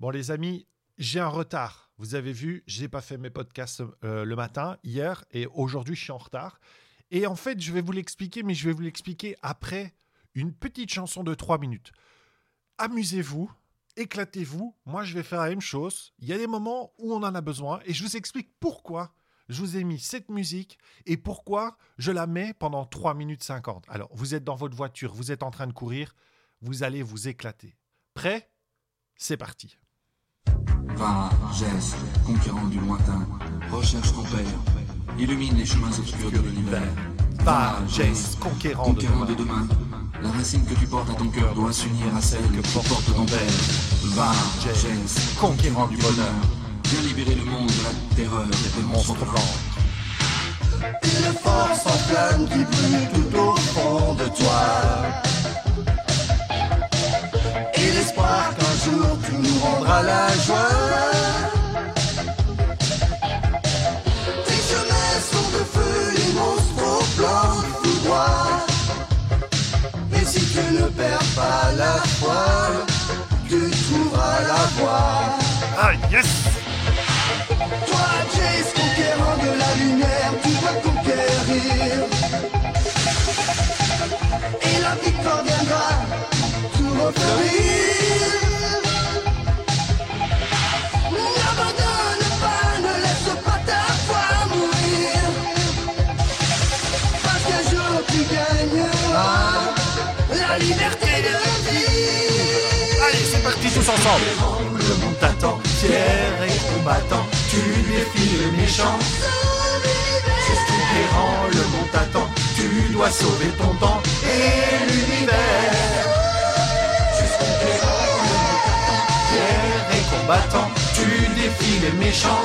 Bon, les amis, j'ai un retard. Vous avez vu, j'ai pas fait mes podcasts euh, le matin, hier, et aujourd'hui, je suis en retard. Et en fait, je vais vous l'expliquer, mais je vais vous l'expliquer après une petite chanson de 3 minutes. Amusez-vous, éclatez-vous. Moi, je vais faire la même chose. Il y a des moments où on en a besoin, et je vous explique pourquoi je vous ai mis cette musique et pourquoi je la mets pendant 3 minutes 50. Alors, vous êtes dans votre voiture, vous êtes en train de courir, vous allez vous éclater. Prêt? C'est parti. Va, geste, conquérant du lointain, recherche ton père, illumine les chemins obscurs de l'univers. Va, geste, conquérant de conquérant demain. de demain, la racine que tu portes à ton cœur doit s'unir à celle que porte ton père. Va, geste, conquérant du bonheur. viens libérer le monde de la terreur et des monstres Monstre blancs. blanc. Une force en flamme qui brûle tout au fond de toi. Jour tu nous rendras la joie. Tous ensemble Le monde t'attend, fier et combattant, tu défies méchants. C'est conquérant, le monde t'attend, tu dois sauver ton temps et l'univers. Le fier et combattant, tu défies les méchants.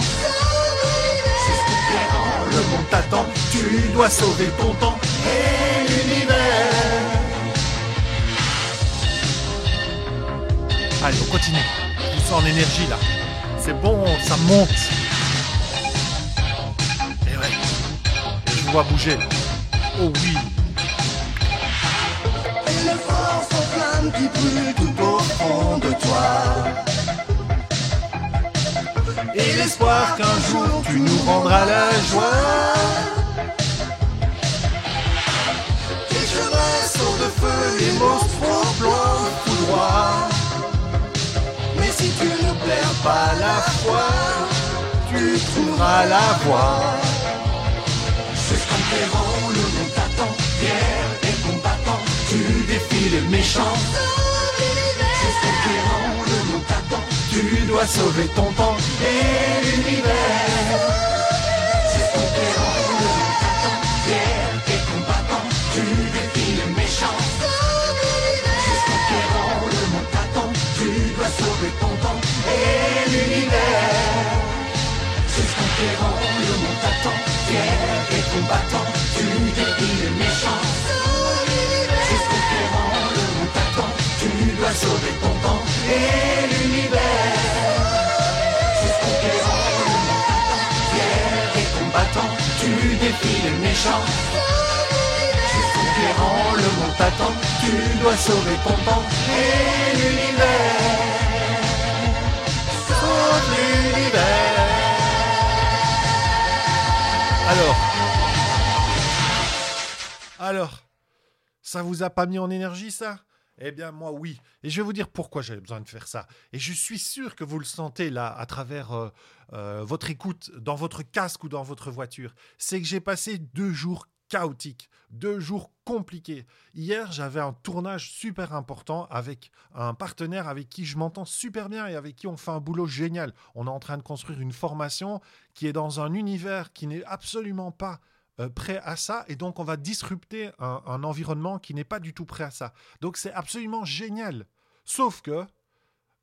C'est conquérant, le monde t'attend, tu dois sauver ton temps et l'univers. Allez, on continue. Ils sont en énergie là. C'est bon, ça monte. Et ouais. Et je vous vois bouger. Oh oui. Une force en flamme qui brûle tout au fond de toi. Et l'espoir qu'un jour tu nous rendras la joie. Tu trouveras la voie. C'est conquérant, le monde t'attend, fier et combattant, tu défies les méchants. C'est conquérant, le monde t'attend, Tu dois sauver ton temps et l'univers. c'est conquérant, combattant, tu défies les méchants. C'est conquérant, le monde t'attend, tu dois sauver ton temps et l'univers. C'est conquérant, le monde t'attend, fier et combattant, tu défies les méchants. C'est conquérant, le monde t'attend, tu dois sauver ton temps et l'univers. Alors. Alors. Ça vous a pas mis en énergie ça? Eh bien moi oui. Et je vais vous dire pourquoi j'avais besoin de faire ça. Et je suis sûr que vous le sentez là à travers euh, euh, votre écoute dans votre casque ou dans votre voiture. C'est que j'ai passé deux jours chaotiques, deux jours compliqués. Hier j'avais un tournage super important avec un partenaire avec qui je m'entends super bien et avec qui on fait un boulot génial. On est en train de construire une formation qui est dans un univers qui n'est absolument pas euh, prêt à ça et donc on va disrupter un, un environnement qui n'est pas du tout prêt à ça. Donc c'est absolument génial. Sauf que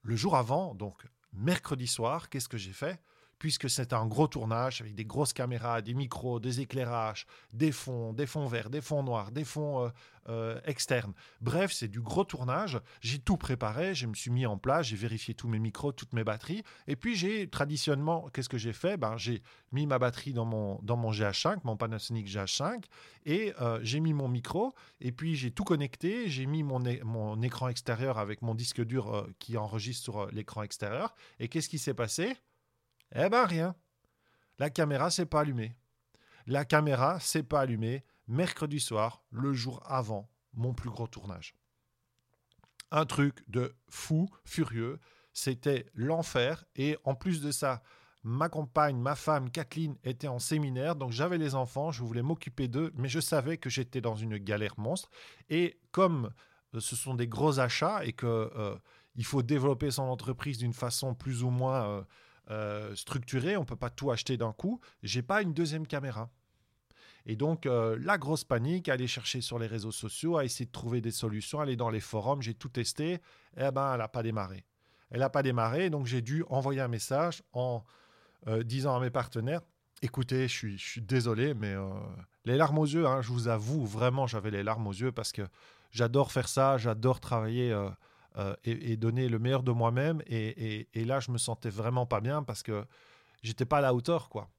le jour avant, donc mercredi soir, qu'est-ce que j'ai fait? Puisque c'est un gros tournage avec des grosses caméras, des micros, des éclairages, des fonds, des fonds verts, des fonds noirs, des fonds euh, euh, externes. Bref, c'est du gros tournage. J'ai tout préparé, je me suis mis en place, j'ai vérifié tous mes micros, toutes mes batteries. Et puis j'ai traditionnellement, qu'est-ce que j'ai fait? Ben, J'ai mis ma batterie dans mon, dans mon GH5, mon Panasonic GH5, et euh, j'ai mis mon micro, et puis j'ai tout connecté, j'ai mis mon, mon écran extérieur avec mon disque dur qui enregistre sur l'écran extérieur. Et qu'est-ce qui s'est passé? Eh ben rien. La caméra s'est pas allumée. La caméra s'est pas allumée mercredi soir, le jour avant mon plus gros tournage. Un truc de fou, furieux. C'était l'enfer. Et en plus de ça, ma compagne, ma femme, Kathleen, était en séminaire. Donc j'avais les enfants, je voulais m'occuper d'eux, mais je savais que j'étais dans une galère monstre. Et comme euh, ce sont des gros achats et qu'il euh, faut développer son entreprise d'une façon plus ou moins euh, euh, structuré, on peut pas tout acheter d'un coup. J'ai pas une deuxième caméra. Et donc, euh, la grosse panique, aller chercher sur les réseaux sociaux, à essayer de trouver des solutions, aller dans les forums, j'ai tout testé, eh ben, elle n'a pas démarré. Elle n'a pas démarré, donc j'ai dû envoyer un message en euh, disant à mes partenaires, écoutez, je suis, désolé, mais les larmes aux yeux, hein, je vous avoue, vraiment, j'avais les larmes aux yeux parce que j'adore faire ça, j'adore travailler euh, et, donner le meilleur de moi-même. Et, là, je me sentais vraiment pas bien parce que j'étais pas à la hauteur, quoi.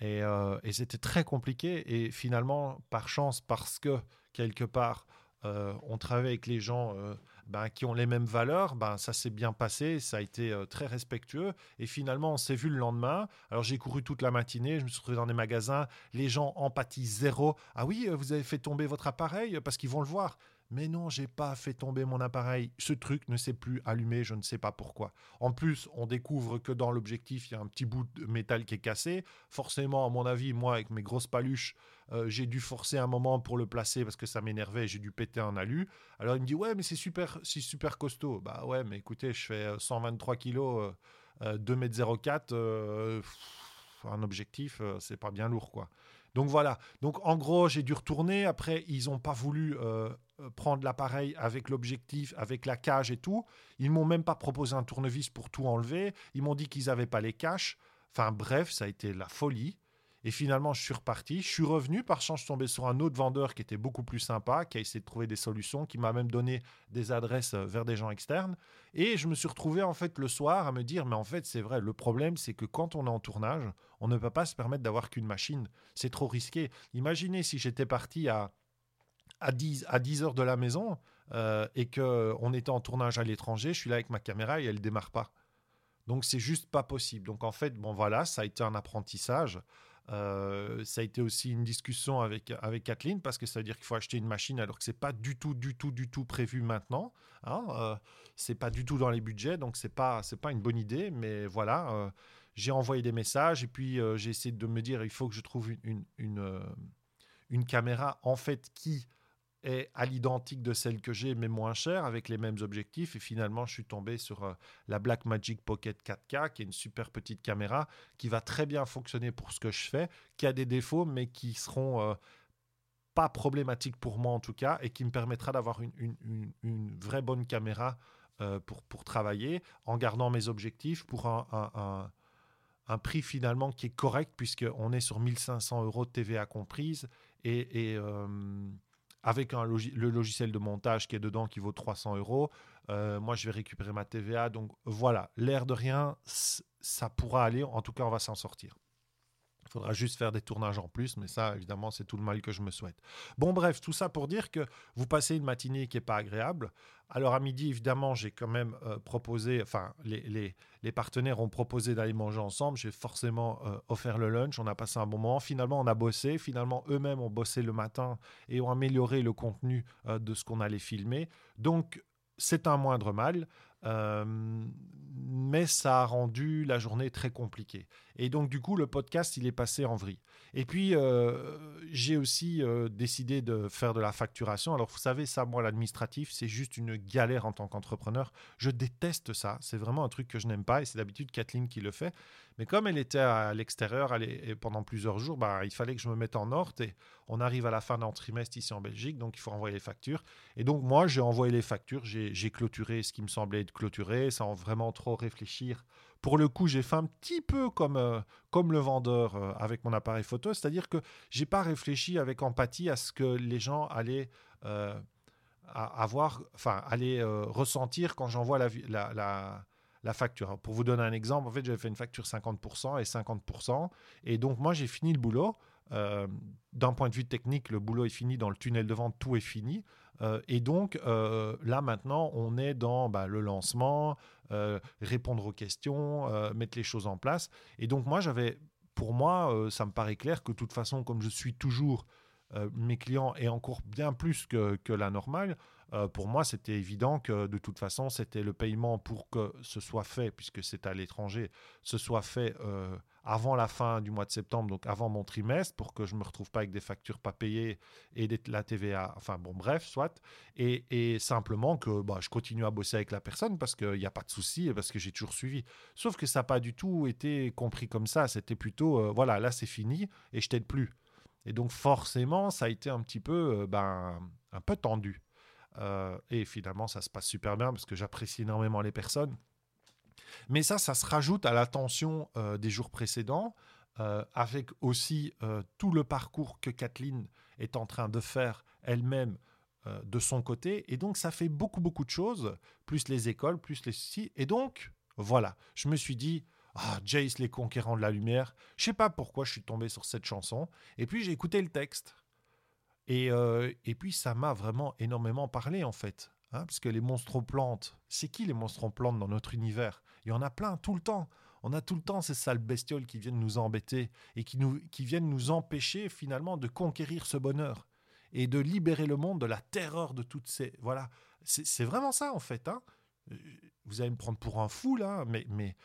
Et, euh, c'était très compliqué. Et finalement, par chance, parce que quelque part, euh, on travaille avec les gens ben, qui ont les mêmes valeurs, ben, ça s'est bien passé, ça a été très respectueux. Et finalement, on s'est vu le lendemain. Alors j'ai couru toute la matinée, je me suis retrouvé dans des magasins, les gens empathie zéro. Ah oui, vous avez fait tomber votre appareil parce qu'ils vont le voir. Mais non, j'ai pas fait tomber mon appareil. Ce truc ne s'est plus allumé, je ne sais pas pourquoi. En plus, on découvre que dans l'objectif, il y a un petit bout de métal qui est cassé. Forcément, à mon avis, moi, avec mes grosses paluches, euh, j'ai dû forcer un moment pour le placer parce que ça m'énervait. J'ai dû péter un alu. Alors il me dit ouais, mais c'est super, c'est super costaud. Bah ouais, mais écoutez, je fais 123 kilos, 2 m 04. un objectif, euh, c'est pas bien lourd quoi. Donc voilà. Donc en gros, j'ai dû retourner. Après, ils n'ont pas voulu euh, euh, prendre l'appareil avec l'objectif, avec la cage et tout. Ils m'ont même pas proposé un tournevis pour tout enlever. Ils m'ont dit qu'ils n'avaient pas les caches. Enfin bref, ça a été la folie. Et finalement, je suis reparti. Je suis revenu. Par chance, je suis tombé sur un autre vendeur qui était beaucoup plus sympa, qui a essayé de trouver des solutions, qui m'a même donné des adresses euh, vers des gens externes. Et je me suis retrouvé en fait le soir à me dire, mais en fait, c'est vrai, le problème, c'est que quand on est en tournage, on ne peut pas se permettre d'avoir qu'une machine. C'est trop risqué. Imaginez si j'étais parti à, à, 10, à 10 heures de la maison euh, et qu'on était en tournage à l'étranger, je suis là avec ma caméra et elle ne démarre pas. Donc c'est juste pas possible. Donc en fait, bon voilà, ça a été un apprentissage. Euh, ça a été aussi une discussion avec, avec Kathleen parce que ça veut dire qu'il faut acheter une machine alors que c'est pas du tout, du tout, du tout prévu maintenant. Hein, euh, c'est pas du tout dans les budgets, donc c'est pas, c'est pas une bonne idée. Mais voilà, euh, j'ai envoyé des messages et puis euh, j'ai essayé de me dire il faut que je trouve une, une, une caméra en fait qui est à l'identique de celle que j'ai, mais moins chère, avec les mêmes objectifs. Et finalement, je suis tombé sur euh, la Blackmagic Pocket 4K, qui est une super petite caméra, qui va très bien fonctionner pour ce que je fais, qui a des défauts, mais qui seront euh, pas problématiques pour moi en tout cas, et qui me permettra d'avoir une, une, vraie bonne caméra euh, pour, pour travailler, en gardant mes objectifs pour un, un, prix finalement qui est correct, puisqu'on est sur 1500 euros TVA comprise, et avec le logiciel de montage qui est dedans qui vaut 300 euros. Euh, moi, je vais récupérer ma TVA. Donc voilà, l'air de rien, ça pourra aller. En tout cas, on va s'en sortir. Il faudra juste faire des tournages en plus, mais ça, évidemment, c'est tout le mal que je me souhaite. Bon, bref, tout ça pour dire que vous passez une matinée qui n'est pas agréable. Alors, à midi, évidemment, j'ai quand même euh, proposé, enfin, les, les, partenaires ont proposé d'aller manger ensemble. J'ai forcément euh, offert le lunch. On a passé un bon moment. Finalement, on a bossé. Finalement, eux-mêmes ont bossé le matin et ont amélioré le contenu euh, de ce qu'on allait filmer. Donc, c'est un moindre mal. Mais ça a rendu la journée très compliquée. Et donc, du coup, le podcast, il est passé en vrille. Et puis, euh, j'ai aussi euh, décidé de faire de la facturation. Alors, vous savez, ça, moi, l'administratif, c'est juste une galère en tant qu'entrepreneur. Je déteste ça. C'est vraiment un truc que je n'aime pas. Et c'est d'habitude Kathleen qui le fait. Mais comme elle était à l'extérieur pendant plusieurs jours, bah, il fallait que je me mette en ordre. Et on arrive à la fin d'un trimestre ici en Belgique, donc il faut envoyer les factures. Et donc, moi, j'ai envoyé les factures. J'ai clôturé ce qui me semblait être clôturé sans vraiment trop réfléchir. Pour le coup, j'ai fait un petit peu comme, euh, le vendeur euh, avec mon appareil photo, c'est-à-dire que j'ai pas réfléchi avec empathie à ce que les gens allaient euh, avoir, enfin, ressentir quand j'envoie la, la, facture. Pour vous donner un exemple, en fait, j'avais fait une facture 50% et 50%, et donc moi j'ai fini le boulot. D'un point de vue technique, le boulot est fini dans le tunnel de vente, tout est fini. Euh, et donc euh, là maintenant, on est dans bah, le lancement, euh, répondre aux questions, mettre les choses en place. Et donc moi, j'avais, pour moi, ça me paraît clair que de toute façon, comme je suis toujours mes clients et encore bien plus que la normale, euh, pour moi, c'était évident que de toute façon, c'était le paiement pour que ce soit fait, puisque c'est à l'étranger, ce soit fait euh, avant la fin du mois de septembre, donc avant mon trimestre, pour que je ne me retrouve pas avec des factures pas payées et des- la TVA. Enfin bon, bref, soit. Et, simplement que bah, je continue à bosser avec la personne parce qu'il n'y a pas de souci et parce que j'ai toujours suivi. Sauf que ça n'a pas du tout été compris comme ça. C'était plutôt, euh, voilà, là c'est fini et je t'aide plus. Et donc forcément, ça a été un petit peu, ben, un peu tendu. Euh, et finalement, ça se passe super bien parce que j'apprécie énormément les personnes. Mais ça, ça se rajoute à la tension euh, des jours précédents, euh, avec aussi euh, tout le parcours que Kathleen est en train de faire elle-même de son côté. Et donc, ça fait beaucoup, beaucoup de choses, plus les écoles, plus les soucis. Et donc, voilà, je me suis dit, ah, Jace, les conquérants de la lumière. Je sais pas pourquoi je suis tombé sur cette chanson. Et puis, j'ai écouté le texte. Et, euh, et puis, ça m'a vraiment énormément parlé, en fait. Hein, parce que les monstres-plantes, c'est qui les monstres-plantes dans notre univers? Il y en a plein, tout le temps. On a tout le temps ces sales bestioles qui viennent nous embêter et qui, nous, qui viennent nous empêcher, finalement, de conquérir ce bonheur et de libérer le monde de la terreur de toutes ces... Voilà, c'est c'est vraiment ça, en fait. Hein. Euh, Vous allez me prendre pour un fou, là, mais... mais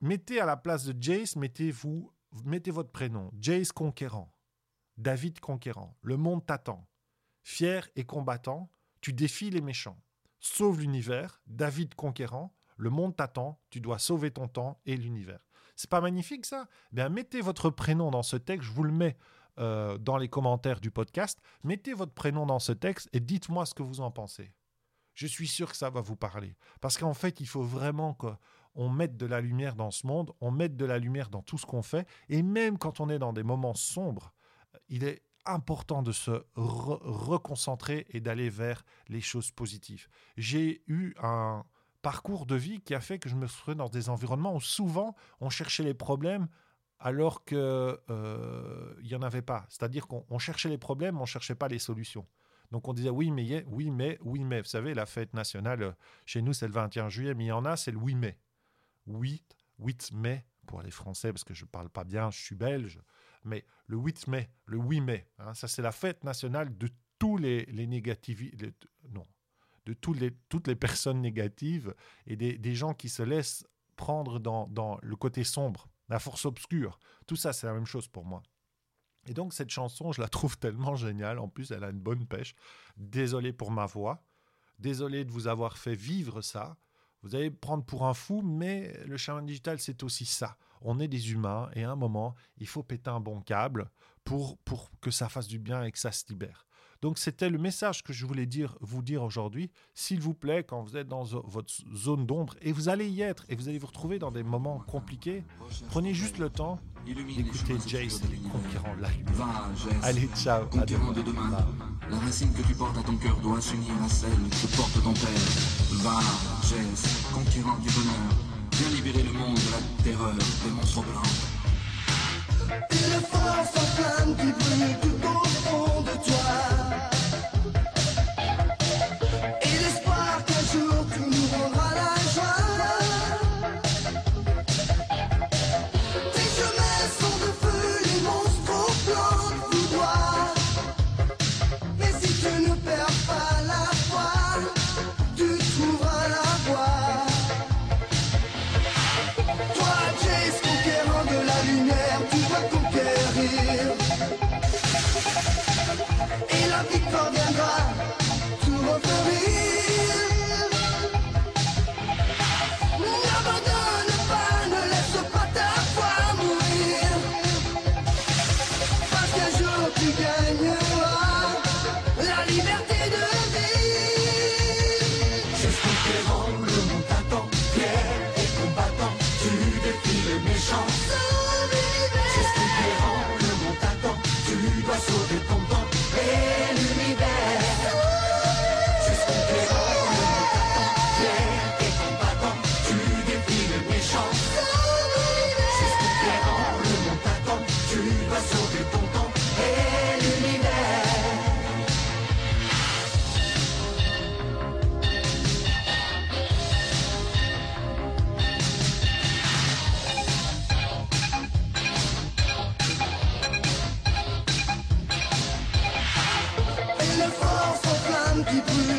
mettez à la place de Jace, mettez-vous, mettez votre prénom. Jace Conquérant. David Conquérant. Le monde t'attend. Fier et combattant, tu défies les méchants. Sauve l'univers. David Conquérant. Le monde t'attend. Tu dois sauver ton temps et l'univers. C'est pas magnifique ça? Bien, mettez votre prénom dans ce texte. Je vous le mets euh, dans les commentaires du podcast. Mettez votre prénom dans ce texte et dites-moi ce que vous en pensez. Je suis sûr que ça va vous parler. Parce qu'en fait, il faut vraiment qu'on mette de la lumière dans ce monde, on mette de la lumière dans tout ce qu'on fait. Et même quand on est dans des moments sombres, il est important de se re- reconcentrer et d'aller vers les choses positives. J'ai eu un parcours de vie qui a fait que je me retrouvé dans des environnements où souvent on cherchait les problèmes alors qu'il n'y en avait pas. C'est-à-dire qu'on on cherchait les problèmes, on ne cherchait pas les solutions. Donc on disait oui mais, y est- oui mais, oui mais. Vous savez, la fête nationale, euh, chez nous c'est le 21 juillet, mais il y en a, c'est le 8 mai. 8, 8 mai, pour les Français, parce que je ne parle pas bien, je suis belge, mais le 8 mai, le 8 mai, hein, ça c'est la fête nationale de tous les, les non, de tous les, toutes les personnes négatives et des, des gens qui se laissent prendre dans, dans le côté sombre, la force obscure. Tout ça, c'est la même chose pour moi. Et donc cette chanson, je la trouve tellement géniale. En plus, elle a une bonne pêche. Désolé pour ma voix. Désolé de vous avoir fait vivre ça. Vous allez prendre pour un fou, mais le chaman digital, c'est aussi ça. On est des humains et à un moment, il faut péter un bon câble pour, pour que ça fasse du bien et que ça se libère. Donc c'était le message que je voulais dire, vous dire aujourd'hui. S'il vous plaît, quand vous êtes dans votre zone d'ombre, et vous allez y être, et vous allez vous retrouver dans des moments compliqués, prenez juste le temps d'écouter Jace et les conquérants de la lumière. Allez, ciao. conquérant de demain. La racine que tu portes à ton cœur doit s'unir à celle que porte ton père. Va, Jess, conquérant du bonheur. Viens libérer le monde de la terreur des monstres blancs. Une force en flamme qui brûle tout au fond de toi. qui.